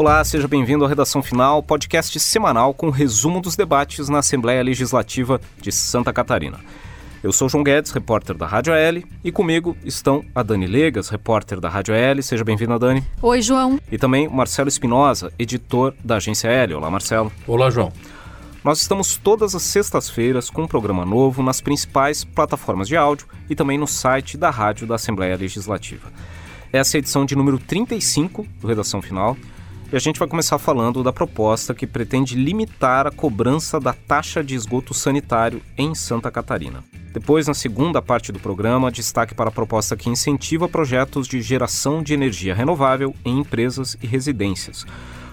Olá, seja bem-vindo à Redação Final, podcast semanal com resumo dos debates na Assembleia Legislativa de Santa Catarina. Eu sou João Guedes, repórter da Rádio L, e comigo estão a Dani Legas, repórter da Rádio L. Seja bem-vinda, Dani. Oi, João. E também o Marcelo Espinosa, editor da Agência L. Olá, Marcelo. Olá, João. Nós estamos todas as sextas-feiras com um programa novo nas principais plataformas de áudio e também no site da Rádio da Assembleia Legislativa. Essa é a edição de número 35 do Redação Final e a gente vai começar falando da proposta que pretende limitar a cobrança da taxa de esgoto sanitário em Santa Catarina. Depois, na segunda parte do programa, destaque para a proposta que incentiva projetos de geração de energia renovável em empresas e residências.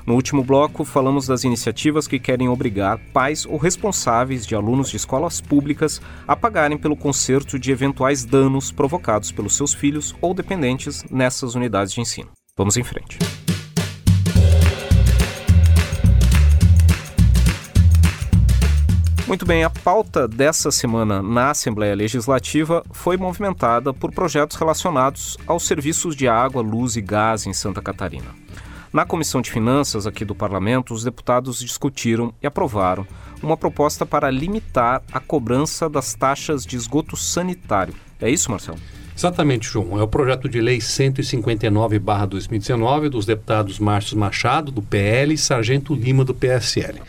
No último bloco, falamos das iniciativas que querem obrigar pais ou responsáveis de alunos de escolas públicas a pagarem pelo conserto de eventuais danos provocados pelos seus filhos ou dependentes nessas unidades de ensino. Vamos em frente. Muito bem, a pauta dessa semana na Assembleia Legislativa foi movimentada por projetos relacionados aos serviços de água, luz e gás em Santa Catarina. Na Comissão de Finanças aqui do Parlamento, os deputados discutiram e aprovaram uma proposta para limitar a cobrança das taxas de esgoto sanitário. É isso, Marcelo? Exatamente, João. É o projeto de lei 159-2019 dos deputados Márcio Machado, do PL, e Sargento Lima, do PSL.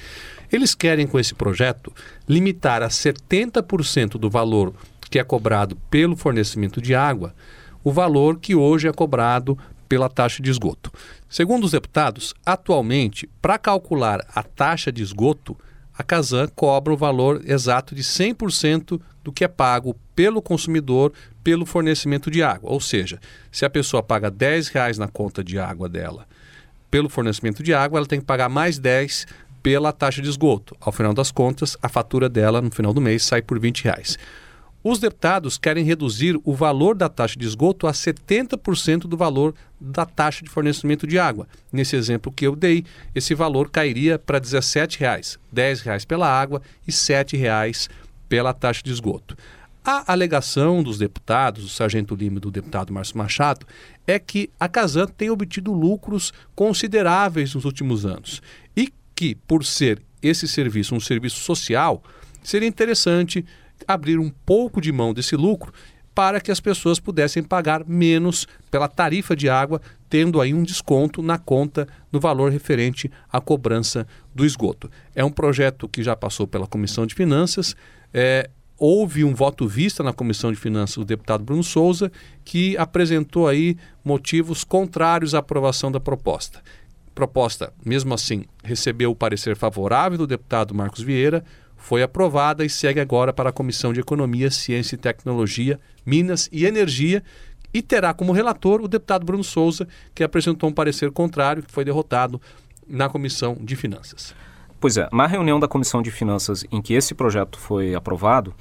Eles querem, com esse projeto, limitar a 70% do valor que é cobrado pelo fornecimento de água o valor que hoje é cobrado pela taxa de esgoto. Segundo os deputados, atualmente, para calcular a taxa de esgoto, a Casan cobra o valor exato de 100% do que é pago pelo consumidor pelo fornecimento de água. Ou seja, se a pessoa paga 10 reais na conta de água dela pelo fornecimento de água, ela tem que pagar mais 10 pela taxa de esgoto. Ao final das contas, a fatura dela no final do mês sai por 20 reais. Os deputados querem reduzir o valor da taxa de esgoto a 70% do valor da taxa de fornecimento de água. Nesse exemplo que eu dei, esse valor cairia para R$ 17,00, R$ 10,00 pela água e R$ 7,00 pela taxa de esgoto. A alegação dos deputados, do Sargento Lima e do deputado Márcio Machado, é que a Casan tem obtido lucros consideráveis nos últimos anos e que, por ser esse serviço um serviço social, seria interessante abrir um pouco de mão desse lucro para que as pessoas pudessem pagar menos pela tarifa de água, tendo aí um desconto na conta no valor referente à cobrança do esgoto. É um projeto que já passou pela Comissão de Finanças. É, houve um voto vista na Comissão de Finanças do deputado Bruno Souza, que apresentou aí motivos contrários à aprovação da proposta. Proposta, mesmo assim, recebeu o parecer favorável do deputado Marcos Vieira, foi aprovada e segue agora para a Comissão de Economia, Ciência e Tecnologia, Minas e Energia e terá como relator o deputado Bruno Souza, que apresentou um parecer contrário, que foi derrotado na Comissão de Finanças. Pois é, na reunião da Comissão de Finanças em que esse projeto foi aprovado,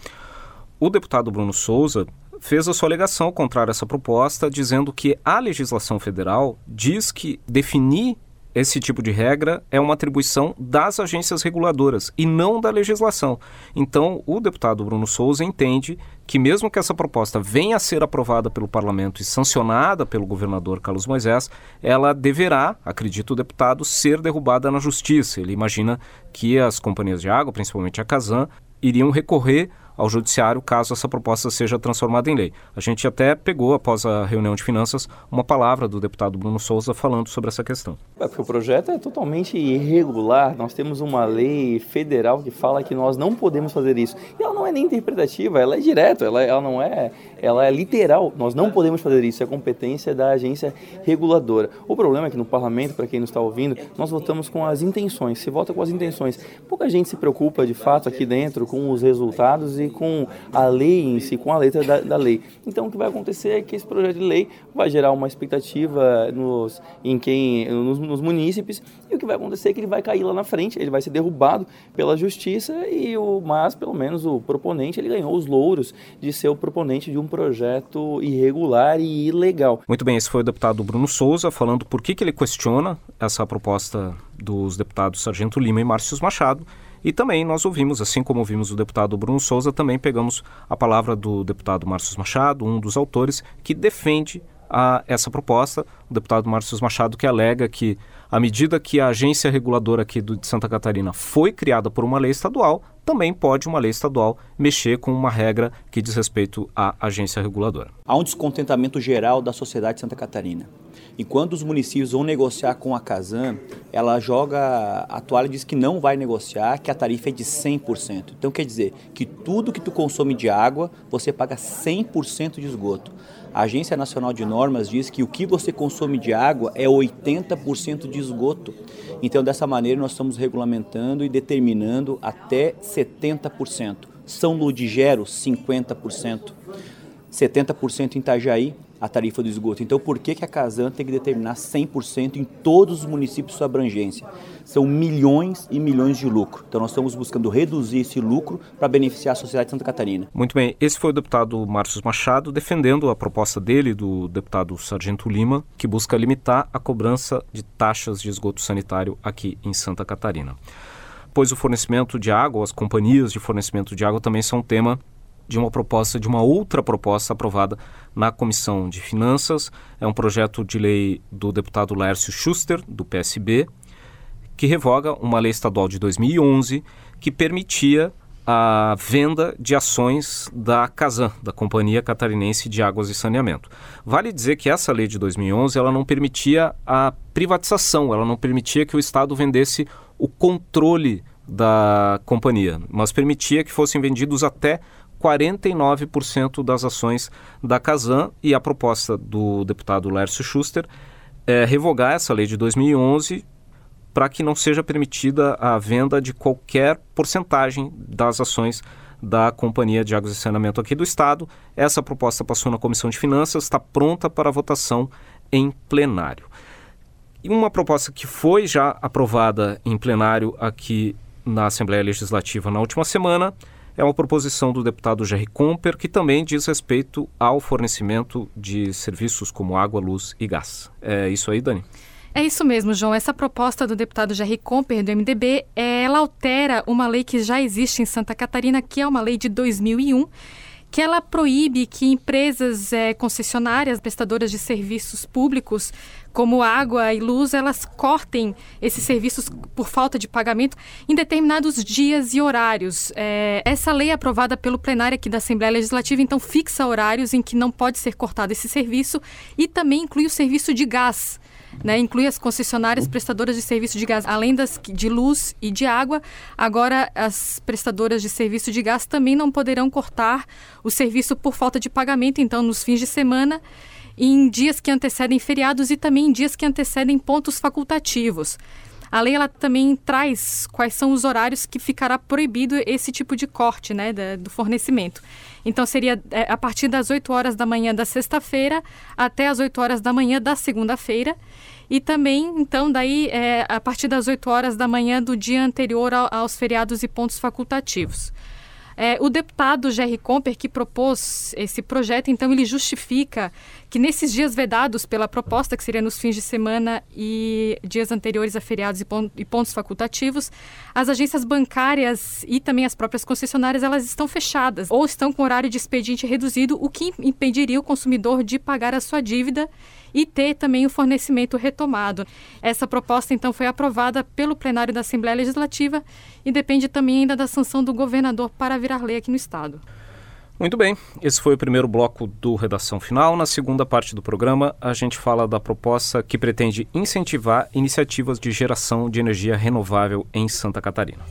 o deputado Bruno Souza fez a sua alegação contrária a essa proposta, dizendo que a legislação federal diz que definir esse tipo de regra é uma atribuição das agências reguladoras e não da legislação. Então, o deputado Bruno Souza entende que, mesmo que essa proposta venha a ser aprovada pelo parlamento e sancionada pelo governador Carlos Moisés, ela deverá, acredita o deputado, ser derrubada na justiça. Ele imagina que as companhias de água, principalmente a Casan, iriam recorrer ao Judiciário caso essa proposta seja transformada em lei. A gente até pegou, após a reunião de finanças, uma palavra do deputado Bruno Souza falando sobre essa questão. É porque o projeto é totalmente irregular. Nós temos uma lei federal que fala que nós não podemos fazer isso. E ela não é nem interpretativa, ela é direta, ela, ela não é, ela é literal. Nós não podemos fazer isso, é competência da agência reguladora. O problema é que no parlamento, para quem não está ouvindo, nós votamos com as intenções. Se vota com as intenções. Pouca gente se preocupa de fato aqui dentro com os resultados e com a lei em si, com a letra da, da, lei. Então, o que vai acontecer é que esse projeto de lei vai gerar uma expectativa nos, em quem, nos, nos munícipes, e o que vai acontecer é que ele vai cair lá na frente, ele vai ser derrubado pela justiça, e o, mas, pelo menos, o proponente ele ganhou os louros de ser o proponente de um projeto irregular e ilegal. Muito bem, esse foi o deputado Bruno Souza falando por que, que ele questiona essa proposta dos deputados Sargento Lima e Márcio Machado e também nós ouvimos, assim como ouvimos o deputado Bruno Souza, também pegamos a palavra do deputado Márcio Machado, um dos autores, que defende a essa proposta, o deputado Márcio Machado, que alega que, à medida que a agência reguladora aqui do, de Santa Catarina foi criada por uma lei estadual, também pode uma lei estadual mexer com uma regra que diz respeito à agência reguladora. Há um descontentamento geral da sociedade de Santa Catarina. E quando os municípios vão negociar com a Casan, ela joga a toalha e diz que não vai negociar, que a tarifa é de 100%. Então quer dizer que tudo que tu consome de água, você paga 100% de esgoto. A Agência Nacional de Normas diz que o que você consome de água é 80% de esgoto. Então, dessa maneira, nós estamos regulamentando e determinando até 70%. São Ludigero, 50%. 70% em Itajaí, a tarifa do esgoto. Então, por que, que a Casan tem que determinar 100% em todos os municípios sua abrangência? São milhões e milhões de lucro. Então, nós estamos buscando reduzir esse lucro para beneficiar a sociedade de Santa Catarina. Muito bem. Esse foi o deputado Márcio Machado defendendo a proposta dele, do deputado Sargento Lima, que busca limitar a cobrança de taxas de esgoto sanitário aqui em Santa Catarina. Pois o fornecimento de água, as companhias de fornecimento de água também são tema de uma proposta, de uma outra proposta aprovada na Comissão de Finanças. É um projeto de lei do deputado Lércio Schuster, do PSB, que revoga uma lei estadual de 2011 que permitia a venda de ações da Casan, da Companhia Catarinense de Águas e Saneamento. Vale dizer que essa lei de 2011 ela não permitia a privatização, ela não permitia que o Estado vendesse o controle da companhia, mas permitia que fossem vendidos até 49% das ações da Casan e a proposta do deputado Lércio Schuster é revogar essa lei de 2011 para que não seja permitida a venda de qualquer porcentagem das ações da Companhia de Águas e Saneamento aqui do Estado. Essa proposta passou na Comissão de Finanças, está pronta para votação em plenário. E uma proposta que foi já aprovada em plenário aqui na Assembleia Legislativa na última semana é uma proposição do deputado Jerry Comper que também diz respeito ao fornecimento de serviços como água, luz e gás. É isso aí, Dani? É isso mesmo, João. Essa proposta do deputado Jerry Comper, do MDB, ela altera uma lei que já existe em Santa Catarina, que é uma lei de 2001, que ela proíbe que empresas é, concessionárias, prestadoras de serviços públicos, como água e luz, elas cortem esses serviços por falta de pagamento em determinados dias e horários. É, essa lei é aprovada pelo plenário aqui da Assembleia Legislativa, então fixa horários em que não pode ser cortado esse serviço e também inclui o serviço de gás. Né, inclui as concessionárias prestadoras de serviço de gás, além das de luz e de água. Agora, as prestadoras de serviço de gás também não poderão cortar o serviço por falta de pagamento, então, nos fins de semana, em dias que antecedem feriados e também em dias que antecedem pontos facultativos. A lei ela também traz quais são os horários que ficará proibido esse tipo de corte né, da, do fornecimento. Então, seria é, a partir das 8 horas da manhã da sexta-feira até as 8 horas da manhã da segunda-feira. E também, então, daí, é, a partir das 8 horas da manhã do dia anterior ao, aos feriados e pontos facultativos. É, o deputado Jerry Comper, que propôs esse projeto, então, ele justifica que nesses dias vedados pela proposta, que seria nos fins de semana e dias anteriores a feriados e pontos facultativos, as agências bancárias e também as próprias concessionárias, elas estão fechadas ou estão com horário de expediente reduzido, o que impediria o consumidor de pagar a sua dívida e ter também o fornecimento retomado. Essa proposta, então, foi aprovada pelo plenário da Assembleia Legislativa e depende também ainda da sanção do governador para virar lei aqui no Estado. Muito bem, esse foi o primeiro bloco do Redação Final. Na segunda parte do programa, a gente fala da proposta que pretende incentivar iniciativas de geração de energia renovável em Santa Catarina.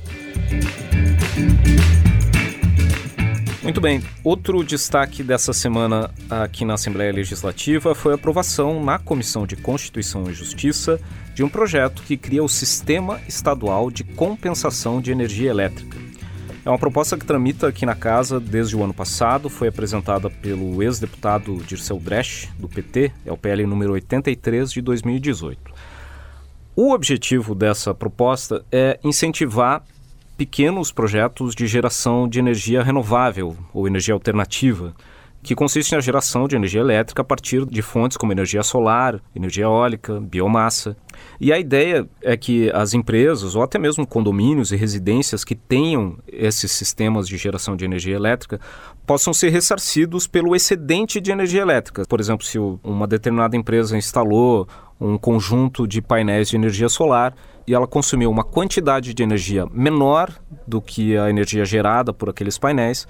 Muito bem. Outro destaque dessa semana aqui na Assembleia Legislativa foi a aprovação na Comissão de Constituição e Justiça de um projeto que cria o Sistema Estadual de Compensação de Energia Elétrica. É uma proposta que tramita aqui na casa desde o ano passado, foi apresentada pelo ex-deputado Dirceu Dresch, do PT, é o PL número 83 de 2018. O objetivo dessa proposta é incentivar pequenos projetos de geração de energia renovável ou energia alternativa, que consiste na geração de energia elétrica a partir de fontes como energia solar, energia eólica, biomassa. E a ideia é que as empresas, ou até mesmo condomínios e residências que tenham esses sistemas de geração de energia elétrica, possam ser ressarcidos pelo excedente de energia elétrica. Por exemplo, se uma determinada empresa instalou um conjunto de painéis de energia solar e ela consumiu uma quantidade de energia menor do que a energia gerada por aqueles painéis,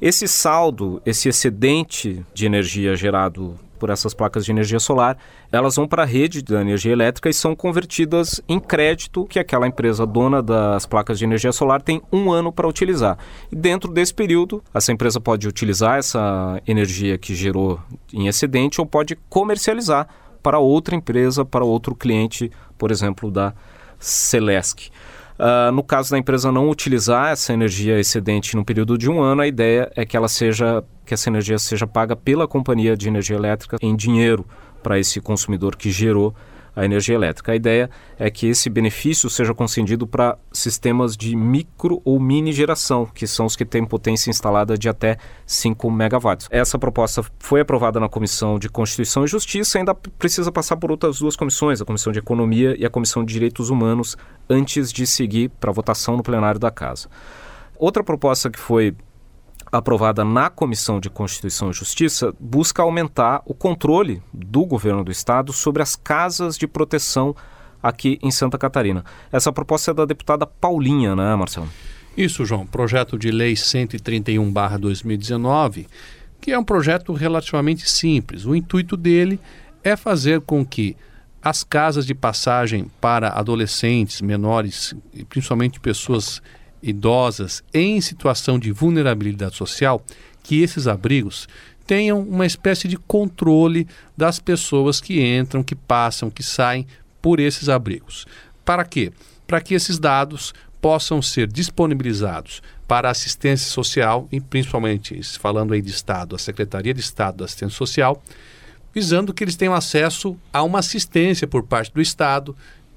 esse saldo, esse excedente de energia gerado por essas placas de energia solar, elas vão para a rede da energia elétrica e são convertidas em crédito que aquela empresa dona das placas de energia solar tem um ano para utilizar. E dentro desse período, essa empresa pode utilizar essa energia que gerou em excedente ou pode comercializar para outra empresa, para outro cliente, por exemplo, da Celesc. Uh, no caso da empresa não utilizar essa energia excedente no período de um ano, a ideia é que ela seja que essa energia seja paga pela companhia de energia elétrica em dinheiro para esse consumidor que gerou a energia elétrica. A ideia é que esse benefício seja concedido para sistemas de micro ou mini geração, que são os que têm potência instalada de até 5 megawatts. Essa proposta foi aprovada na Comissão de Constituição e Justiça e ainda precisa passar por outras duas comissões, a Comissão de Economia e a Comissão de Direitos Humanos, antes de seguir para votação no plenário da Casa. Outra proposta que foi aprovada na Comissão de Constituição e Justiça, busca aumentar o controle do governo do estado sobre as casas de proteção aqui em Santa Catarina. Essa proposta é da deputada Paulinha, né, Marcelo? Isso, João. Projeto de Lei 131-2019, que é um projeto relativamente simples. O intuito dele é fazer com que as casas de passagem para adolescentes, menores principalmente pessoas idosas em situação de vulnerabilidade social, que esses abrigos tenham uma espécie de controle das pessoas que entram, que passam, que saem por esses abrigos. Para quê? Para que esses dados possam ser disponibilizados para assistência social, e principalmente falando aí de Estado, a Secretaria de Estado da Assistência Social, visando que eles tenham acesso a uma assistência por parte do Estado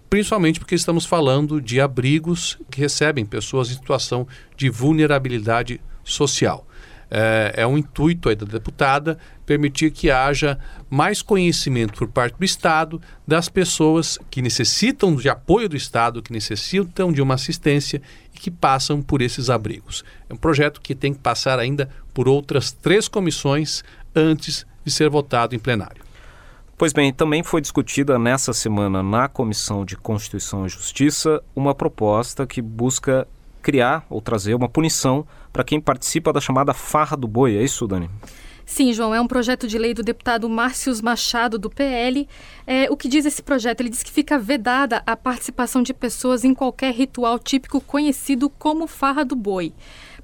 principalmente porque estamos falando de abrigos que recebem pessoas em situação de vulnerabilidade social. É, é um intuito da deputada permitir que haja mais conhecimento por parte do Estado das pessoas que necessitam de apoio do Estado, que necessitam de uma assistência e que passam por esses abrigos. É um projeto que tem que passar ainda por outras três comissões antes de ser votado em plenário. Pois bem, também foi discutida nessa semana na Comissão de Constituição e Justiça uma proposta que busca criar ou trazer uma punição para quem participa da chamada farra do boi. É isso, Dani? Sim, João, é um projeto de lei do deputado Márcios Machado, do PL. É, o que diz esse projeto? Ele diz que fica vedada a participação de pessoas em qualquer ritual típico conhecido como farra do boi.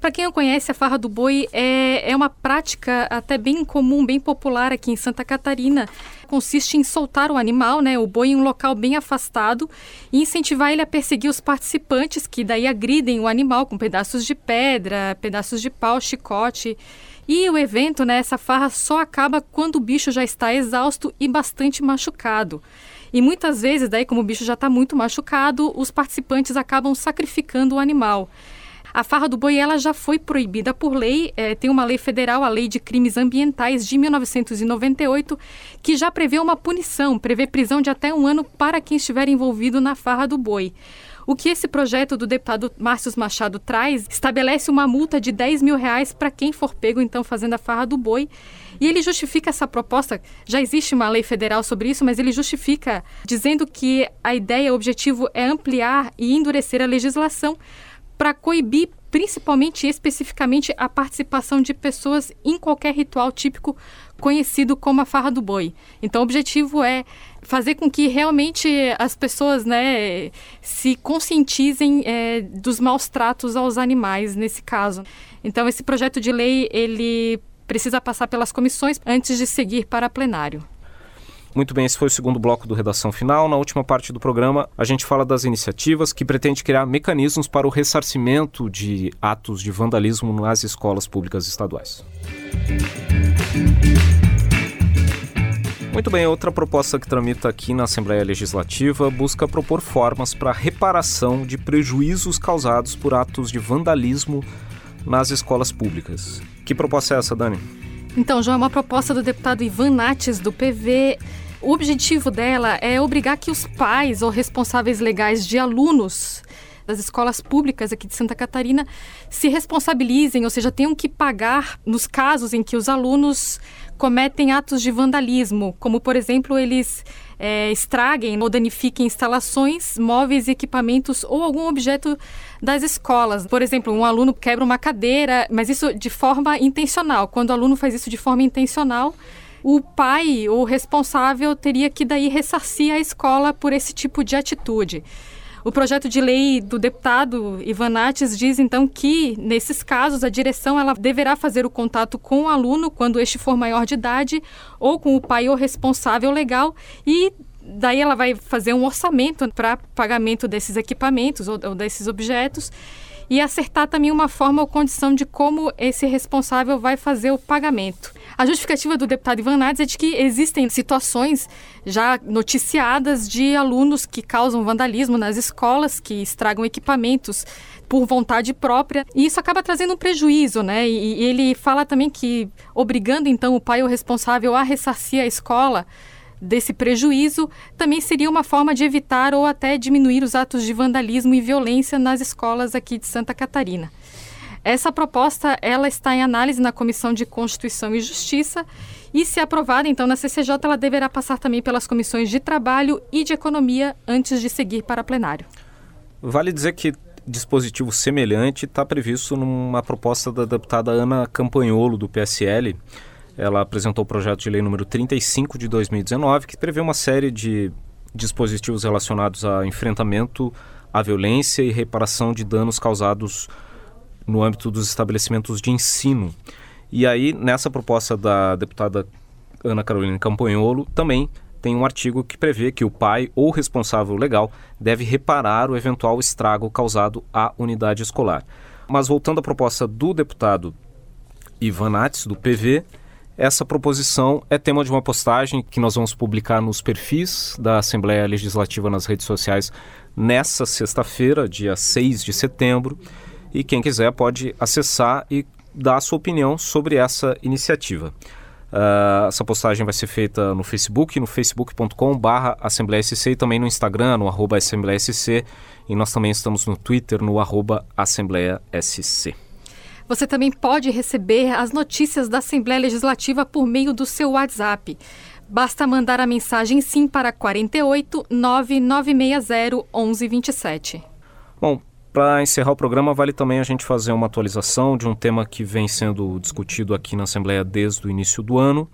Para quem não conhece, a farra do boi é, é uma prática até bem comum, bem popular aqui em Santa Catarina. Consiste em soltar o animal, né, o boi, em um local bem afastado e incentivar ele a perseguir os participantes, que daí agridem o animal com pedaços de pedra, pedaços de pau, chicote. E o evento, né, essa farra, só acaba quando o bicho já está exausto e bastante machucado. E muitas vezes, daí, como o bicho já está muito machucado, os participantes acabam sacrificando o animal. A farra do boi ela já foi proibida por lei. É, tem uma lei federal, a Lei de Crimes Ambientais de 1998, que já prevê uma punição, prevê prisão de até um ano para quem estiver envolvido na farra do boi. O que esse projeto do deputado Márcio Machado traz estabelece uma multa de 10 mil reais para quem for pego, então, fazendo a farra do boi. E ele justifica essa proposta. Já existe uma lei federal sobre isso, mas ele justifica dizendo que a ideia, o objetivo é ampliar e endurecer a legislação para coibir principalmente e especificamente a participação de pessoas em qualquer ritual típico conhecido como a farra do boi. Então o objetivo é fazer com que realmente as pessoas né, se conscientizem é, dos maus tratos aos animais nesse caso. Então esse projeto de lei ele precisa passar pelas comissões antes de seguir para plenário. Muito bem, esse foi o segundo bloco do Redação Final. Na última parte do programa, a gente fala das iniciativas que pretende criar mecanismos para o ressarcimento de atos de vandalismo nas escolas públicas estaduais. Muito bem, outra proposta que tramita aqui na Assembleia Legislativa busca propor formas para reparação de prejuízos causados por atos de vandalismo nas escolas públicas. Que proposta é essa, Dani? Então, João, é uma proposta do deputado Ivan Nates, do PV. O objetivo dela é obrigar que os pais ou responsáveis legais de alunos das escolas públicas aqui de Santa Catarina se responsabilizem, ou seja, tenham que pagar nos casos em que os alunos cometem atos de vandalismo, como, por exemplo, eles é, estraguem ou danifiquem instalações, móveis, equipamentos ou algum objeto das escolas. Por exemplo, um aluno quebra uma cadeira, mas isso de forma intencional. Quando o aluno faz isso de forma intencional, o pai ou responsável teria que daí ressarcir a escola por esse tipo de atitude. O projeto de lei do deputado Ivan Nates diz então que, nesses casos, a direção ela deverá fazer o contato com o aluno quando este for maior de idade ou com o pai ou responsável legal e daí ela vai fazer um orçamento para pagamento desses equipamentos ou, ou desses objetos e acertar também uma forma ou condição de como esse responsável vai fazer o pagamento. A justificativa do deputado Ivan Nades é de que existem situações já noticiadas de alunos que causam vandalismo nas escolas, que estragam equipamentos por vontade própria, e isso acaba trazendo um prejuízo, né? E, e ele fala também que obrigando então o pai ou responsável a ressarcir a escola desse prejuízo também seria uma forma de evitar ou até diminuir os atos de vandalismo e violência nas escolas aqui de Santa Catarina. Essa proposta ela está em análise na Comissão de Constituição e Justiça e, se aprovada, então, na CCJ, ela deverá passar também pelas comissões de Trabalho e de Economia antes de seguir para plenário. Vale dizer que dispositivo semelhante está previsto numa proposta da deputada Ana Campanholo, do PSL, ela apresentou o projeto de lei número 35 de 2019, que prevê uma série de dispositivos relacionados a enfrentamento à violência e reparação de danos causados no âmbito dos estabelecimentos de ensino. E aí, nessa proposta da deputada Ana Carolina Campanholo, também tem um artigo que prevê que o pai ou responsável legal deve reparar o eventual estrago causado à unidade escolar. Mas voltando à proposta do deputado Ivan Nats, do PV, essa proposição é tema de uma postagem que nós vamos publicar nos perfis da Assembleia Legislativa nas redes sociais nessa sexta-feira, dia 6 de setembro. E quem quiser pode acessar e dar a sua opinião sobre essa iniciativa. Uh, essa postagem vai ser feita no Facebook, no facebook.com.br AssembleiaSC e também no Instagram, no arroba AssembleiaSC. E nós também estamos no Twitter, no arroba AssembleiaSC. Você também pode receber as notícias da Assembleia Legislativa por meio do seu WhatsApp. Basta mandar a mensagem sim para 48 9960 1127. Bom, para encerrar o programa, vale também a gente fazer uma atualização de um tema que vem sendo discutido aqui na Assembleia desde o início do ano,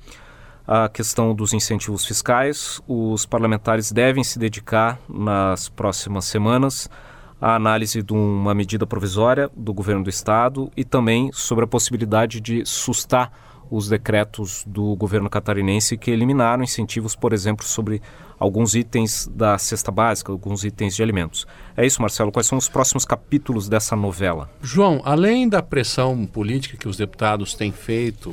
a questão dos incentivos fiscais. Os parlamentares devem se dedicar nas próximas semanas a análise de uma medida provisória do governo do estado e também sobre a possibilidade de sustar os decretos do governo catarinense que eliminaram incentivos, por exemplo, sobre alguns itens da cesta básica, alguns itens de alimentos. É isso, Marcelo. Quais são os próximos capítulos dessa novela? João, além da pressão política que os deputados têm feito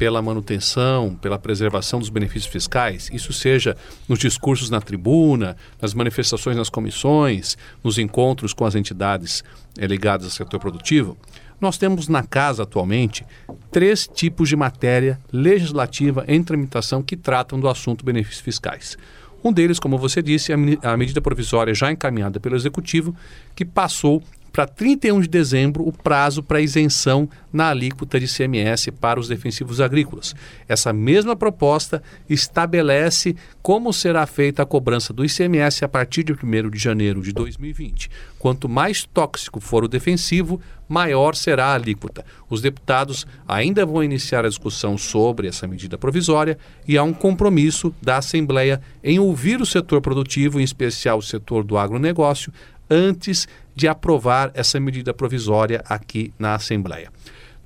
pela manutenção, pela preservação dos benefícios fiscais, isso seja nos discursos na tribuna, nas manifestações nas comissões, nos encontros com as entidades é, ligadas ao setor produtivo, nós temos na casa atualmente três tipos de matéria legislativa em tramitação que tratam do assunto benefícios fiscais. Um deles, como você disse, é a medida provisória já encaminhada pelo Executivo, que passou para 31 de dezembro o prazo para isenção na alíquota de ICMS para os defensivos agrícolas. Essa mesma proposta estabelece como será feita a cobrança do ICMS a partir de 1 de janeiro de 2020. Quanto mais tóxico for o defensivo, maior será a alíquota. Os deputados ainda vão iniciar a discussão sobre essa medida provisória e há um compromisso da Assembleia em ouvir o setor produtivo, em especial o setor do agronegócio, antes de aprovar essa medida provisória aqui na Assembleia.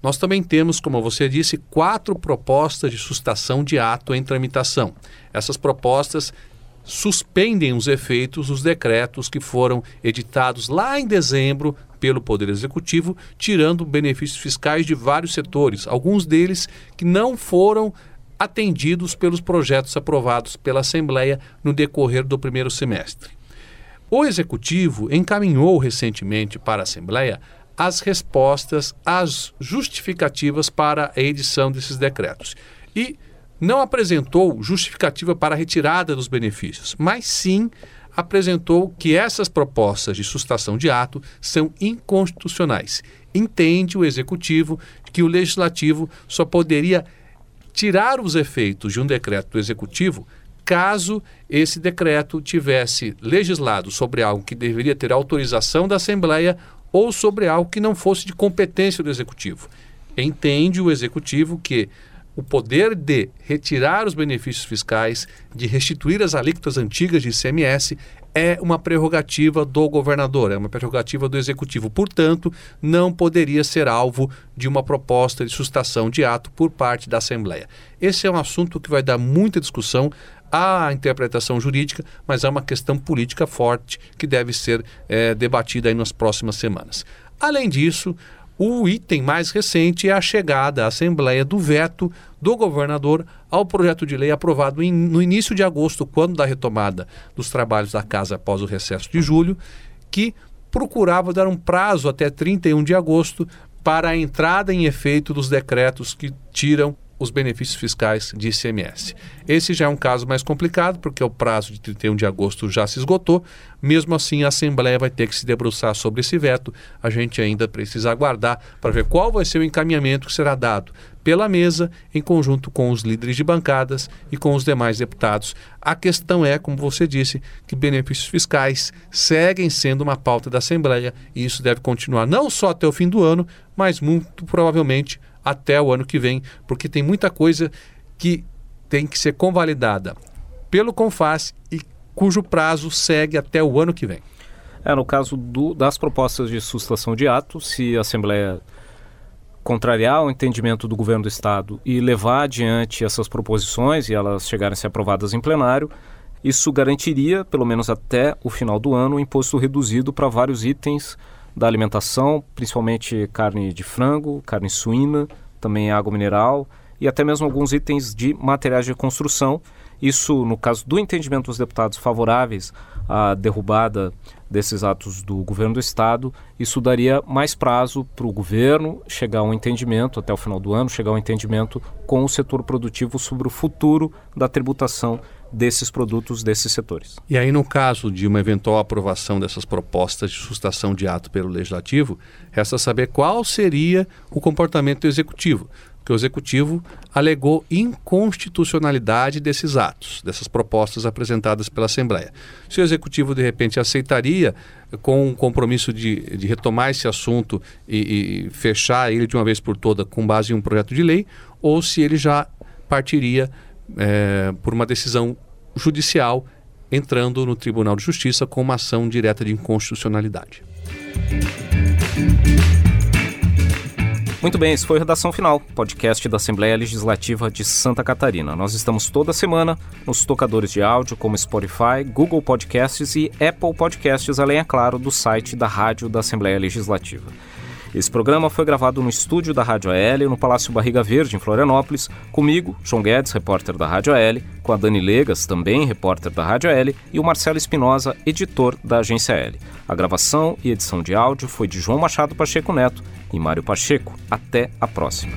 Nós também temos, como você disse, quatro propostas de sustação de ato em tramitação. Essas propostas suspendem os efeitos dos decretos que foram editados lá em dezembro pelo Poder Executivo, tirando benefícios fiscais de vários setores, alguns deles que não foram atendidos pelos projetos aprovados pela Assembleia no decorrer do primeiro semestre. O Executivo encaminhou recentemente para a Assembleia as respostas, as justificativas para a edição desses decretos. E não apresentou justificativa para a retirada dos benefícios, mas sim apresentou que essas propostas de sustação de ato são inconstitucionais. Entende o executivo que o legislativo só poderia tirar os efeitos de um decreto do executivo caso esse decreto tivesse legislado sobre algo que deveria ter autorização da Assembleia ou sobre algo que não fosse de competência do executivo. Entende o executivo que o poder de retirar os benefícios fiscais, de restituir as alíquotas antigas de ICMS, é uma prerrogativa do governador, é uma prerrogativa do executivo. Portanto, não poderia ser alvo de uma proposta de sustação de ato por parte da Assembleia. Esse é um assunto que vai dar muita discussão à interpretação jurídica, mas é uma questão política forte que deve ser é, debatida aí nas próximas semanas. Além disso, o item mais recente é a chegada à Assembleia do veto do governador ao projeto de lei aprovado em, no início de agosto, quando da retomada dos trabalhos da casa após o recesso de julho, que procurava dar um prazo até 31 de agosto para a entrada em efeito dos decretos que tiram os benefícios fiscais de ICMS. Esse já é um caso mais complicado, porque o prazo de 31 de agosto já se esgotou. Mesmo assim, a Assembleia vai ter que se debruçar sobre esse veto. A gente ainda precisa aguardar para ver qual vai ser o encaminhamento que será dado pela mesa, em conjunto com os líderes de bancadas e com os demais deputados. A questão é, como você disse, que benefícios fiscais seguem sendo uma pauta da Assembleia e isso deve continuar não só até o fim do ano, mas muito provavelmente até o ano que vem, porque tem muita coisa que tem que ser convalidada pelo CONFAS e cujo prazo segue até o ano que vem. É, no caso do, das propostas de sustação de ato, se a Assembleia contrariar o entendimento do governo do Estado e levar adiante essas proposições e elas chegarem a ser aprovadas em plenário, isso garantiria, pelo menos até o final do ano, o imposto reduzido para vários itens da alimentação, principalmente carne de frango, carne suína, também água mineral e até mesmo alguns itens de materiais de construção. Isso, no caso do entendimento dos deputados favoráveis à derrubada desses atos do governo do Estado, isso daria mais prazo para o governo chegar a um entendimento, até o final do ano, chegar a um entendimento com o setor produtivo sobre o futuro da tributação desses produtos, desses setores. E aí, no caso de uma eventual aprovação dessas propostas de sustação de ato pelo Legislativo, resta saber qual seria o comportamento do Executivo que o Executivo alegou inconstitucionalidade desses atos, dessas propostas apresentadas pela Assembleia. Se o Executivo, de repente, aceitaria com o compromisso de, de retomar esse assunto e, e fechar ele de uma vez por toda com base em um projeto de lei, ou se ele já partiria é, por uma decisão judicial entrando no Tribunal de Justiça com uma ação direta de inconstitucionalidade. Muito bem, esse foi Redação Final, podcast da Assembleia Legislativa de Santa Catarina. Nós estamos toda semana nos tocadores de áudio como Spotify, Google Podcasts e Apple Podcasts, além, é claro, do site da Rádio da Assembleia Legislativa. Esse programa foi gravado no estúdio da Rádio AL, no Palácio Barriga Verde, em Florianópolis, comigo, João Guedes, repórter da Rádio AL, com a Dani Legas, também repórter da Rádio AL, e o Marcelo Espinosa, editor da Agência AL. A gravação e edição de áudio foi de João Machado Pacheco Neto e Mário Pacheco. Até a próxima.